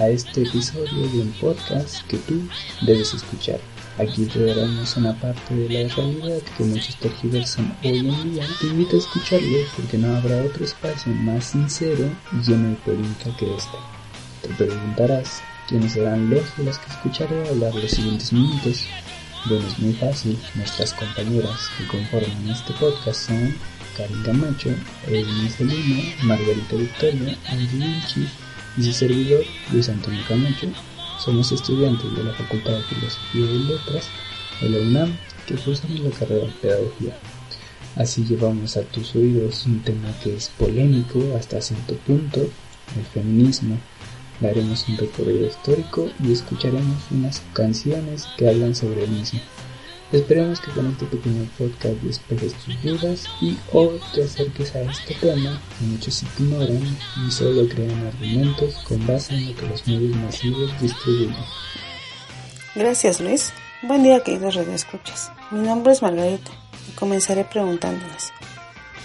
A este episodio de un podcast que tú debes escuchar. Aquí te daremos una parte de la realidad que muchos tergiversan hoy en día. Te invito a escucharlo porque no habrá otro espacio más sincero y lleno de polémica que este. Te preguntarás quiénes serán los de los que escucharé hablar los siguientes minutos. Bueno, es muy fácil. Nuestras compañeras que conforman este podcast son Karin Camacho, Edwin Celino, Margarita Victoria, Angie Vinci su servidor Luis Antonio Camacho. Somos estudiantes de la Facultad de Filosofía y Letras de la UNAM que cursamos la carrera de Pedagogía. Así llevamos a tus oídos un tema que es polémico hasta cierto punto, el feminismo. Daremos un recorrido histórico y escucharemos unas canciones que hablan sobre el mismo. Esperemos que con este pequeño podcast despejes tus dudas y o te acerques a este tema que muchos ignoran y solo crean argumentos con base en lo que los medios masivos distribuyen. Gracias Luis. Buen día queridos radioescuchas. Mi nombre es Margarita y comenzaré preguntándoles.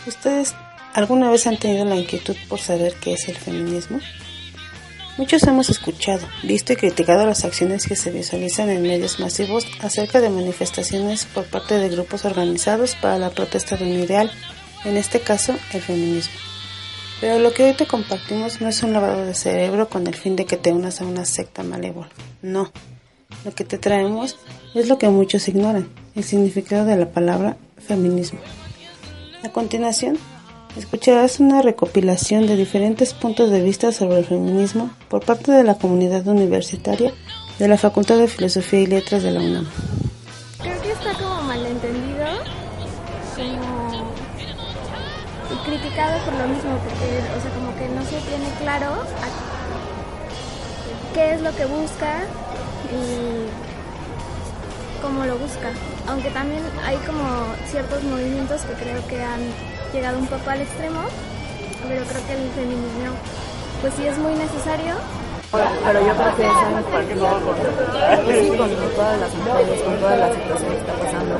¿Ustedes alguna vez han tenido la inquietud por saber qué es el feminismo? Muchos hemos escuchado, visto y criticado las acciones que se visualizan en medios masivos acerca de manifestaciones por parte de grupos organizados para la protesta de un ideal, en este caso el feminismo. Pero lo que hoy te compartimos no es un lavado de cerebro con el fin de que te unas a una secta malévola, no. Lo que te traemos es lo que muchos ignoran, el significado de la palabra feminismo. A continuación, Escucharás una recopilación de diferentes puntos de vista sobre el feminismo por parte de la comunidad universitaria de la Facultad de Filosofía y Letras de la UNAM. Creo que está como malentendido, como criticado por lo mismo, porque, o sea, como que no se tiene claro qué es lo que busca y cómo lo busca. Aunque también hay como ciertos movimientos que creo que han llegado un poco al extremo, pero creo que el feminismo pues sí es muy necesario. Pero yo creo que es en particular con todas las mujeres, con todas las situaciones que está pasando.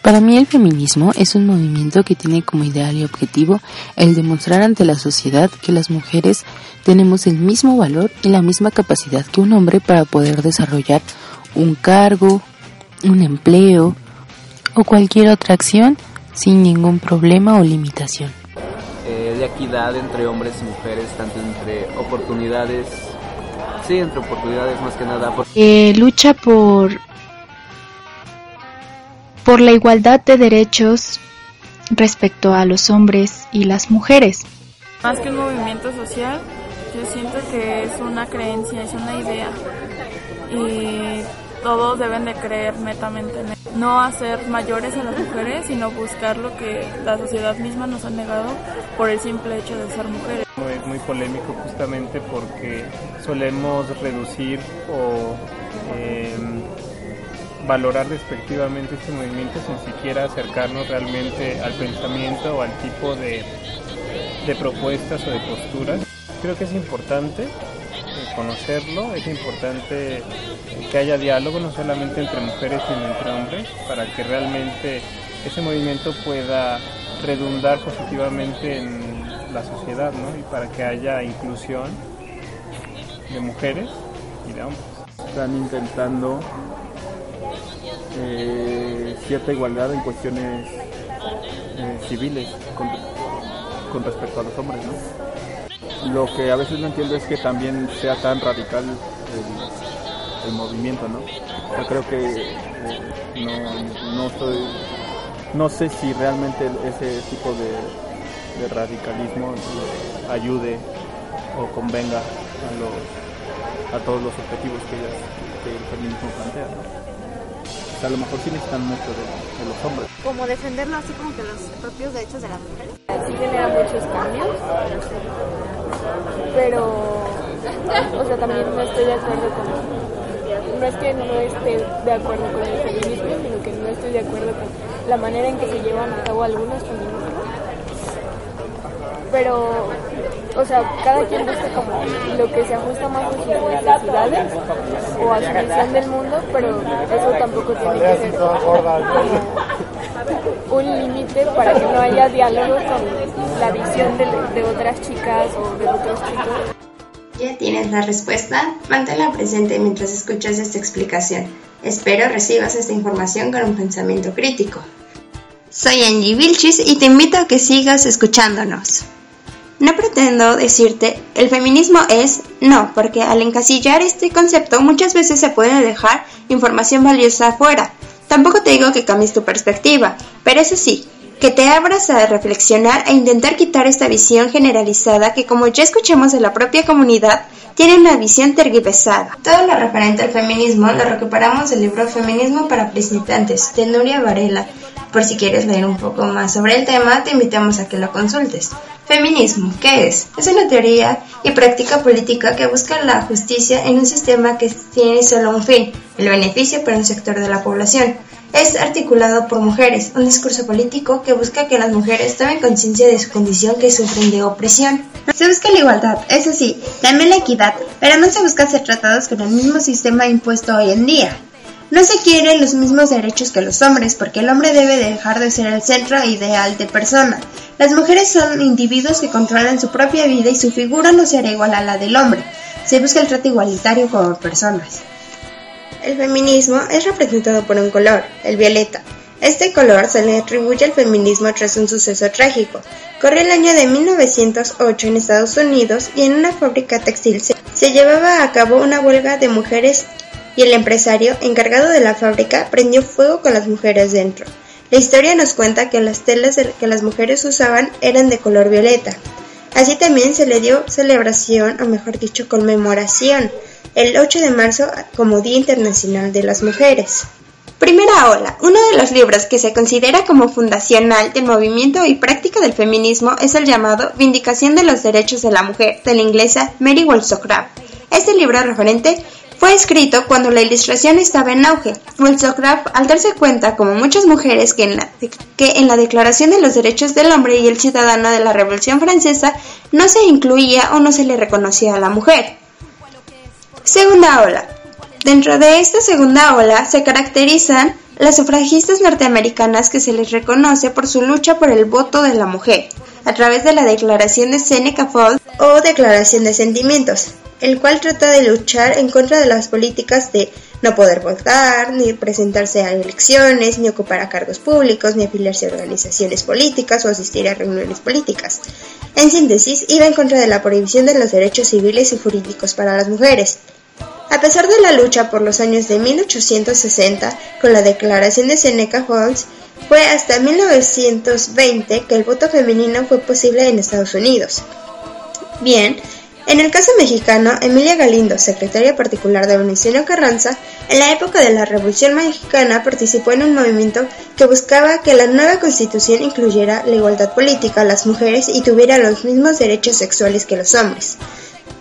Para mí el feminismo es un movimiento que tiene como ideal y objetivo el demostrar ante la sociedad que las mujeres tenemos el mismo valor y la misma capacidad que un hombre para poder desarrollar un cargo, un empleo o cualquier otra acción sin ningún problema o limitación. Eh, de equidad entre hombres y mujeres, tanto entre oportunidades, sí, entre oportunidades más que nada. Eh, lucha por, por la igualdad de derechos respecto a los hombres y las mujeres. Más que un movimiento social, yo siento que es una creencia, es una idea. Y todos deben de creer netamente en él. No hacer mayores a las mujeres, sino buscar lo que la sociedad misma nos ha negado por el simple hecho de ser mujeres. Es muy polémico justamente porque solemos reducir o eh, valorar despectivamente este movimiento sin siquiera acercarnos realmente al pensamiento o al tipo de, de propuestas o de posturas. Creo que es importante conocerlo, es importante que haya diálogo no solamente entre mujeres sino entre hombres para que realmente ese movimiento pueda redundar positivamente en la sociedad ¿no? y para que haya inclusión de mujeres y de hombres. Están intentando eh, cierta igualdad en cuestiones eh, civiles con, con respecto a los hombres. ¿no? Lo que a veces no entiendo es que también sea tan radical el, movimiento, ¿no? Yo creo que eh, no, no, soy, no sé si realmente ese tipo de, radicalismo ayude o convenga a, todos los objetivos que, el feminismo plantea, ¿no? a lo mejor sí necesitan mucho de, los hombres. Como defenderlo así como que los propios derechos de las mujeres. Sí genera muchos cambios pero, o sea, también no estoy de acuerdo con, no es que no esté de acuerdo con el feminismo, sino que no estoy de acuerdo con la manera en que se llevan a cabo algunos feminismos. Pero, o sea, cada quien busca como lo que se ajusta más a sus necesidades o a su visión del mundo, pero eso tampoco tiene que ser un límite para que no haya diálogo con la visión de, de otras chicas o de otros chicos. ¿Ya tienes la respuesta? Manténla presente mientras escuchas esta explicación. Espero recibas esta información con un pensamiento crítico. Soy Angie Vilchis y te invito a que sigas escuchándonos. No pretendo decirte el feminismo es no, porque al encasillar este concepto muchas veces se puede dejar información valiosa afuera. Tampoco te digo que cambies tu perspectiva, pero eso sí, que te abras a reflexionar e intentar quitar esta visión generalizada que, como ya escuchamos de la propia comunidad, tiene una visión tergiversada. Todo lo referente al feminismo lo recuperamos del libro Feminismo para principiantes de Nuria Varela. Por si quieres leer un poco más sobre el tema, te invitamos a que lo consultes. Feminismo, ¿qué es? Es una teoría y práctica política que busca la justicia en un sistema que tiene solo un fin, el beneficio para un sector de la población es articulado por mujeres, un discurso político que busca que las mujeres tomen conciencia de su condición que sufren de opresión. Se busca la igualdad, eso sí, también la equidad, pero no se busca ser tratados con el mismo sistema impuesto hoy en día. No se quieren los mismos derechos que los hombres, porque el hombre debe dejar de ser el centro ideal de persona. Las mujeres son individuos que controlan su propia vida y su figura no será igual a la del hombre. Se busca el trato igualitario como personas. El feminismo es representado por un color, el violeta. Este color se le atribuye al feminismo tras un suceso trágico. Corre el año de 1908 en Estados Unidos y en una fábrica textil se, llevaba a cabo una huelga de mujeres y el empresario encargado de la fábrica prendió fuego con las mujeres dentro. La historia nos cuenta que las telas que las mujeres usaban eran de color violeta. Así también se le dio celebración, o mejor dicho, conmemoración, el 8 de marzo como Día Internacional de las Mujeres. Primera ola. Uno de los libros que se considera como fundacional del movimiento y práctica del feminismo es el llamado Vindicación de los Derechos de la Mujer de la inglesa Mary Wollstonecraft. Este libro referente fue escrito cuando la ilustración estaba en auge. Wollstonecraft, al darse cuenta, como muchas mujeres, que en, la, que en la Declaración de los Derechos del Hombre y el Ciudadano de la Revolución Francesa no se incluía o no se le reconocía a la mujer. Segunda ola. Dentro de esta segunda ola se caracterizan las sufragistas norteamericanas que se les reconoce por su lucha por el voto de la mujer, a través de la Declaración de Seneca Falls o Declaración de Sentimientos, el cual trata de luchar en contra de las políticas de no poder votar, ni presentarse a elecciones, ni ocupar cargos públicos, ni afiliarse a organizaciones políticas o asistir a reuniones políticas. En síntesis, iba en contra de la prohibición de los derechos civiles y jurídicos para las mujeres. A pesar de la lucha por los años de 1860 con la Declaración de Seneca Falls, fue hasta 1920 que el voto femenino fue posible en Estados Unidos. Bien, en el caso mexicano, Emilia Galindo, secretaria particular de Venustiano Carranza, en la época de la Revolución Mexicana participó en un movimiento que buscaba que la nueva constitución incluyera la igualdad política a las mujeres y tuviera los mismos derechos sexuales que los hombres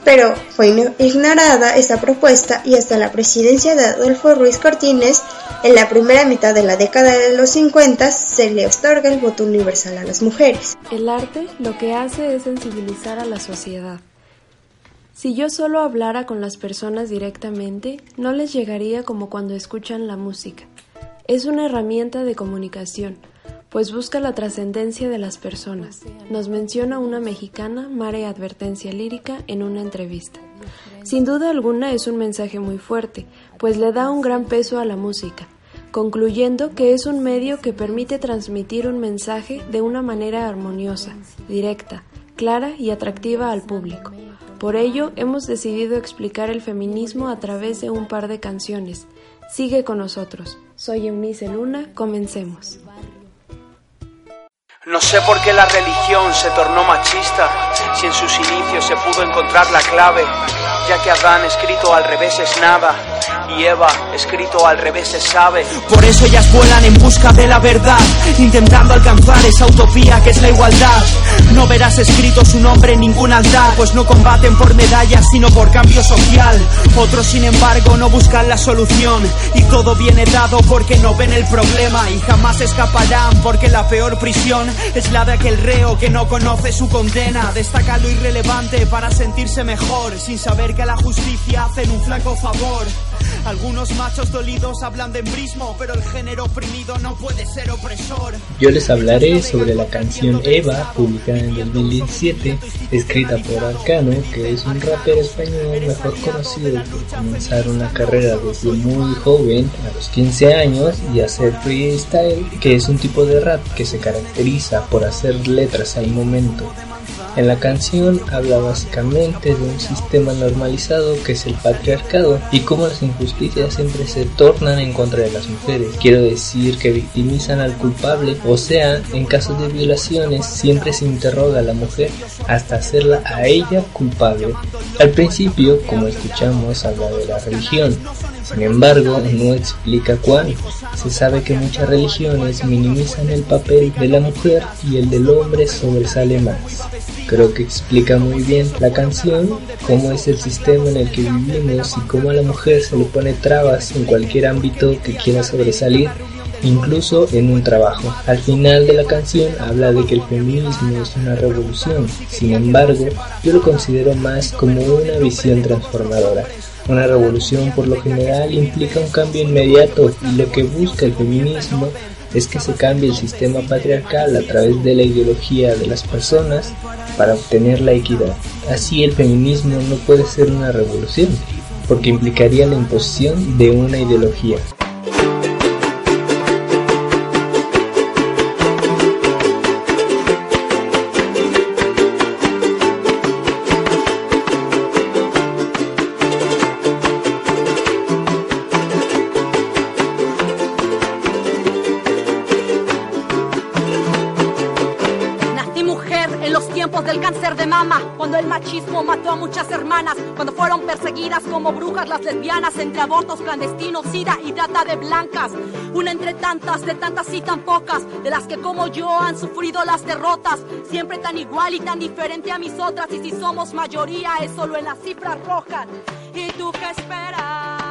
pero fue ignorada esta propuesta y hasta la presidencia de Adolfo Ruiz Cortines, en la primera mitad de la década de los 50, se le otorga el voto universal a las mujeres. El arte lo que hace es sensibilizar a la sociedad. Si yo solo hablara con las personas directamente, no les llegaría como cuando escuchan la música. Es una herramienta de comunicación pues busca la trascendencia de las personas. Nos menciona una mexicana, Mare Advertencia Lírica, en una entrevista. Sin duda alguna es un mensaje muy fuerte, pues le da un gran peso a la música, concluyendo que es un medio que permite transmitir un mensaje de una manera armoniosa, directa, clara y atractiva al público. Por ello, hemos decidido explicar el feminismo a través de un par de canciones. Sigue con nosotros. Soy Eunice Luna, comencemos. No sé por qué la religión se tornó machista, si en sus inicios se pudo encontrar la clave, ya que Adán escrito al revés es nada y escrito al revés se sabe. Por eso ellas vuelan en busca de la verdad, intentando alcanzar esa utopía que es la igualdad. No verás escrito su nombre en ningún altar, pues no combaten por medallas sino por cambio social. Otros sin embargo no buscan la solución y todo viene dado porque no ven el problema y jamás escaparán porque la peor prisión es la de aquel reo que no conoce su condena. Destaca lo irrelevante para sentirse mejor, sin saber que a la justicia hacen un flaco favor. Algunos machos dolidos hablan de embrismo, pero el género oprimido no puede ser opresor. Yo les hablaré sobre la canción Eva, publicada en 2017, escrita por Arcano, que es un rapero español mejor conocido por comenzar una carrera desde muy joven, a los 15 años, y hacer freestyle, que es un tipo de rap que se caracteriza por hacer letras al momento. En la canción habla básicamente de un sistema normalizado que es el patriarcado y cómo las injusticias siempre se tornan en contra de las mujeres. Quiero decir que victimizan al culpable, o sea, en casos de violaciones siempre se interroga a la mujer hasta hacerla a ella culpable. Al principio, como escuchamos, habla de la religión, sin embargo, no explica cuál. Se sabe que muchas religiones minimizan el papel de la mujer y el del hombre sobresale más. Creo que explica muy bien la canción cómo es el sistema en el que vivimos y cómo a la mujer se le pone trabas en cualquier ámbito que quiera sobresalir incluso en un trabajo. Al final de la canción habla de que el feminismo es una revolución, sin embargo, yo lo considero más como una visión transformadora. Una revolución por lo general implica un cambio inmediato y lo que busca el feminismo es que se cambie el sistema patriarcal a través de la ideología de las personas para obtener la equidad. Así el feminismo no puede ser una revolución, porque implicaría la imposición de una ideología. Muchas hermanas cuando fueron perseguidas como brujas las lesbianas entre abortos clandestinos, sida y trata de blancas. Una entre tantas, de tantas y tan pocas, de las que como yo han sufrido las derrotas. Siempre tan igual y tan diferente a mis otras. Y si somos mayoría es solo en las cifras rojas. ¿Y tú qué esperas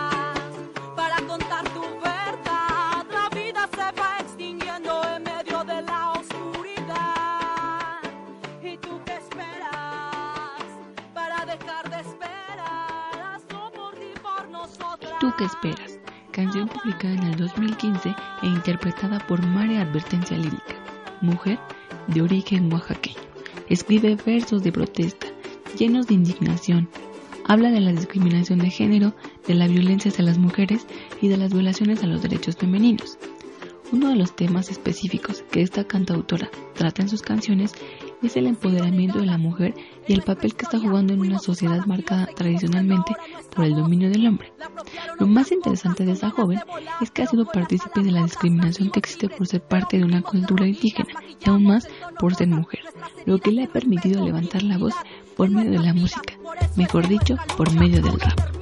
¿Tú qué esperas? Canción publicada en el 2015 e interpretada por María Advertencia Lírica, mujer de origen oaxaqueño. Escribe versos de protesta, llenos de indignación. Habla de la discriminación de género, de la violencia hacia las mujeres y de las violaciones a los derechos femeninos. Uno de los temas específicos que esta cantautora trata en sus canciones es el empoderamiento de la mujer y el papel que está jugando en una sociedad marcada tradicionalmente por el dominio del hombre. Lo más interesante de esta joven es que ha sido partícipe de la discriminación que existe por ser parte de una cultura indígena y aún más por ser mujer, lo que le ha permitido levantar la voz por medio de la música, mejor dicho, por medio del rap.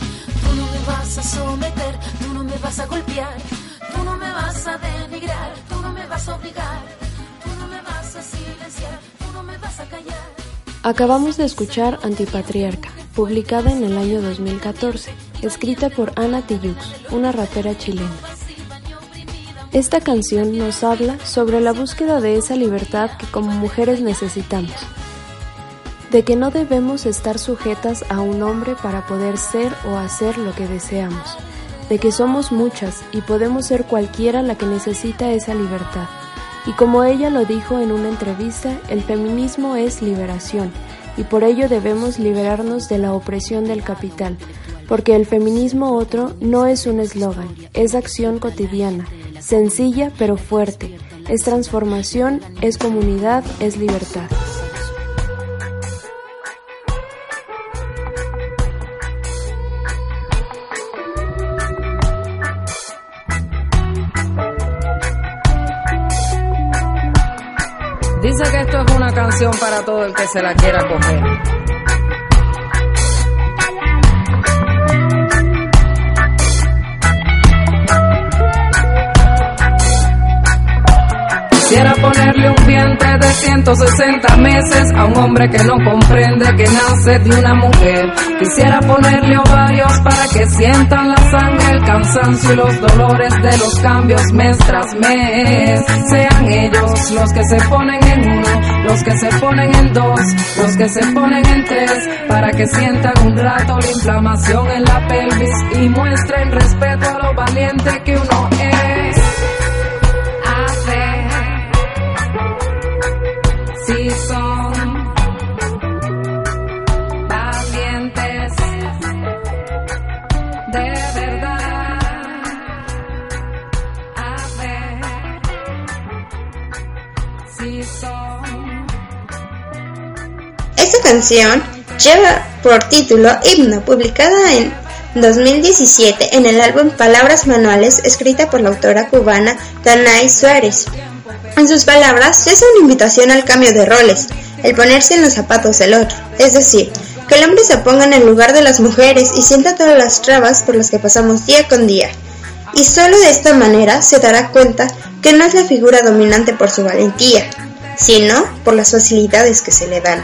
Acabamos de escuchar Antipatriarca, publicada en el año 2014, escrita por Ana Tijoux, una rapera chilena. Esta canción nos habla sobre la búsqueda de esa libertad que como mujeres necesitamos de que no debemos estar sujetas a un hombre para poder ser o hacer lo que deseamos, de que somos muchas y podemos ser cualquiera la que necesita esa libertad. Y como ella lo dijo en una entrevista, el feminismo es liberación, y por ello debemos liberarnos de la opresión del capital, porque el feminismo otro no es un eslogan, es acción cotidiana, sencilla pero fuerte, es transformación, es comunidad, es libertad. Que esto es una canción para todo el que se la quiera coger. De 160 meses a un hombre que no comprende que nace de una mujer. Quisiera ponerle ovarios para que sientan la sangre, el cansancio y los dolores de los cambios mes tras mes. Sean ellos los que se ponen en uno, los que se ponen en dos, los que se ponen en tres, para que sientan un rato la inflamación en la pelvis y muestren respeto a lo valiente que uno canción lleva por título Himno, publicada en 2017 en el álbum Palabras Manuales, escrita por la autora cubana Danay Suárez. En sus palabras, es una invitación al cambio de roles, el ponerse en los zapatos del otro, es decir, que el hombre se ponga en el lugar de las mujeres y sienta todas las trabas por las que pasamos día con día. Y solo de esta manera se dará cuenta que no es la figura dominante por su valentía, sino por las facilidades que se le dan.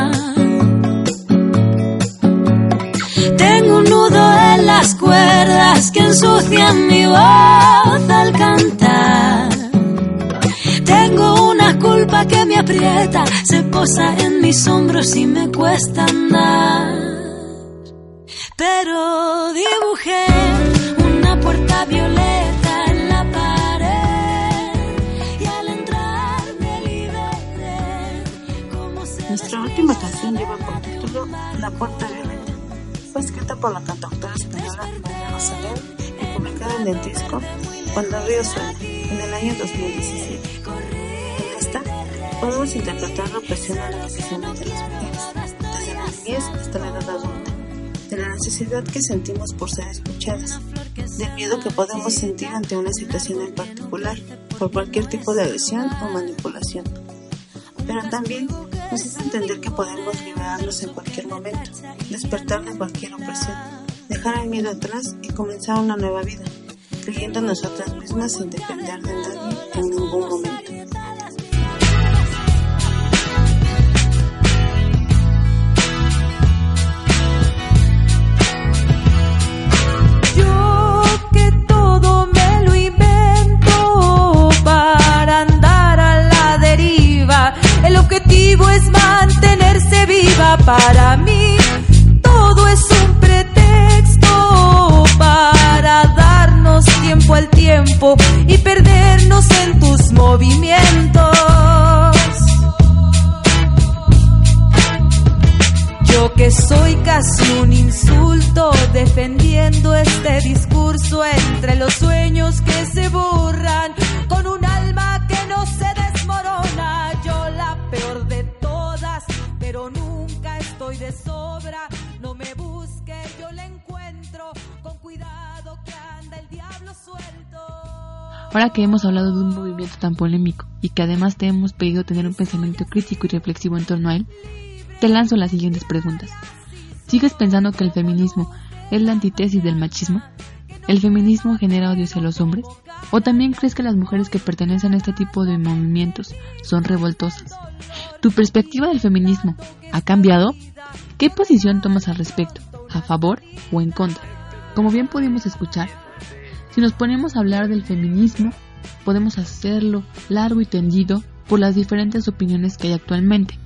Ensucian mi voz al cantar. Tengo una culpa que me aprieta, se posa en mis hombros y me cuesta andar. Pero dibujé una puerta violeta en la pared y al entrar me liberé. Como se Nuestra última canción lleva por título La Puerta Violeta. Fue escrita por la cantautora española María Rosalén en el disco Cuando el río suena, en el año 2017. En esta podemos interpretar la opresión a la que se someten las mujeres, desde la niñez hasta la edad adulta, de la necesidad que sentimos por ser escuchadas, del miedo que podemos sentir ante una situación en particular, por cualquier tipo de agresión o manipulación pero también nos hace entender que podemos liberarnos en cualquier momento, despertar de cualquier opresión, dejar el miedo atrás y comenzar una nueva vida, creyendo en nosotras mismas sin depender de nadie en ningún momento. Es mantenerse viva para mí. Y perdernos en tus movimientos. Yo que soy casi un insulto defendiendo este discurso entre los sueños que se borran con un Ahora que hemos hablado de un movimiento tan polémico y que además te hemos pedido tener un pensamiento crítico y reflexivo en torno a él, te lanzo las siguientes preguntas. ¿Sigues pensando que el feminismo es la antítesis del machismo? ¿El feminismo genera odio hacia los hombres? ¿O también crees que las mujeres que pertenecen a este tipo de movimientos son revoltosas? ¿Tu perspectiva del feminismo ha cambiado? ¿Qué posición tomas al respecto? ¿A favor o en contra? Como bien pudimos escuchar, si nos ponemos a hablar del feminismo, podemos hacerlo largo y tendido por las diferentes opiniones que hay actualmente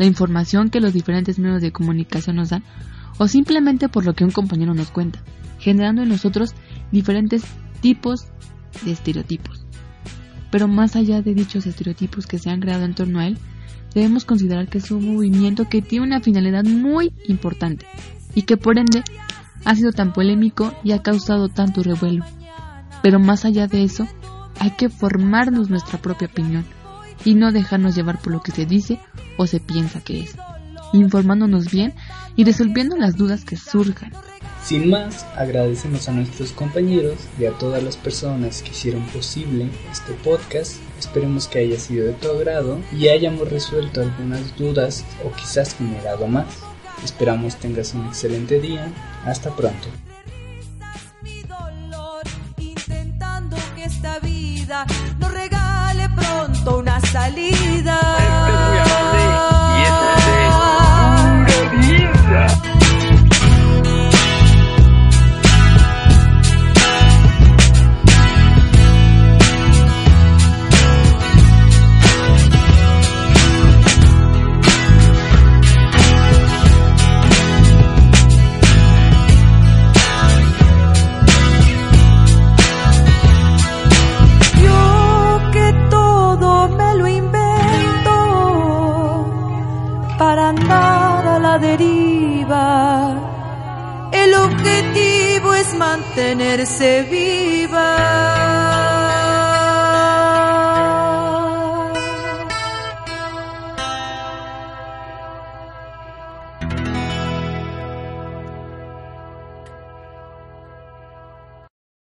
la información que los diferentes medios de comunicación nos dan o simplemente por lo que un compañero nos cuenta, generando en nosotros diferentes tipos de estereotipos. Pero más allá de dichos estereotipos que se han creado en torno a él, debemos considerar que es un movimiento que tiene una finalidad muy importante y que por ende ha sido tan polémico y ha causado tanto revuelo. Pero más allá de eso, hay que formarnos nuestra propia opinión y no dejarnos llevar por lo que se dice o se piensa que es, informándonos bien y resolviendo las dudas que surjan. Sin más, agradecemos a nuestros compañeros y a todas las personas que hicieron posible este podcast. Esperemos que haya sido de tu agrado y hayamos resuelto algunas dudas o quizás generado más. Esperamos tengas un excelente día. Hasta pronto.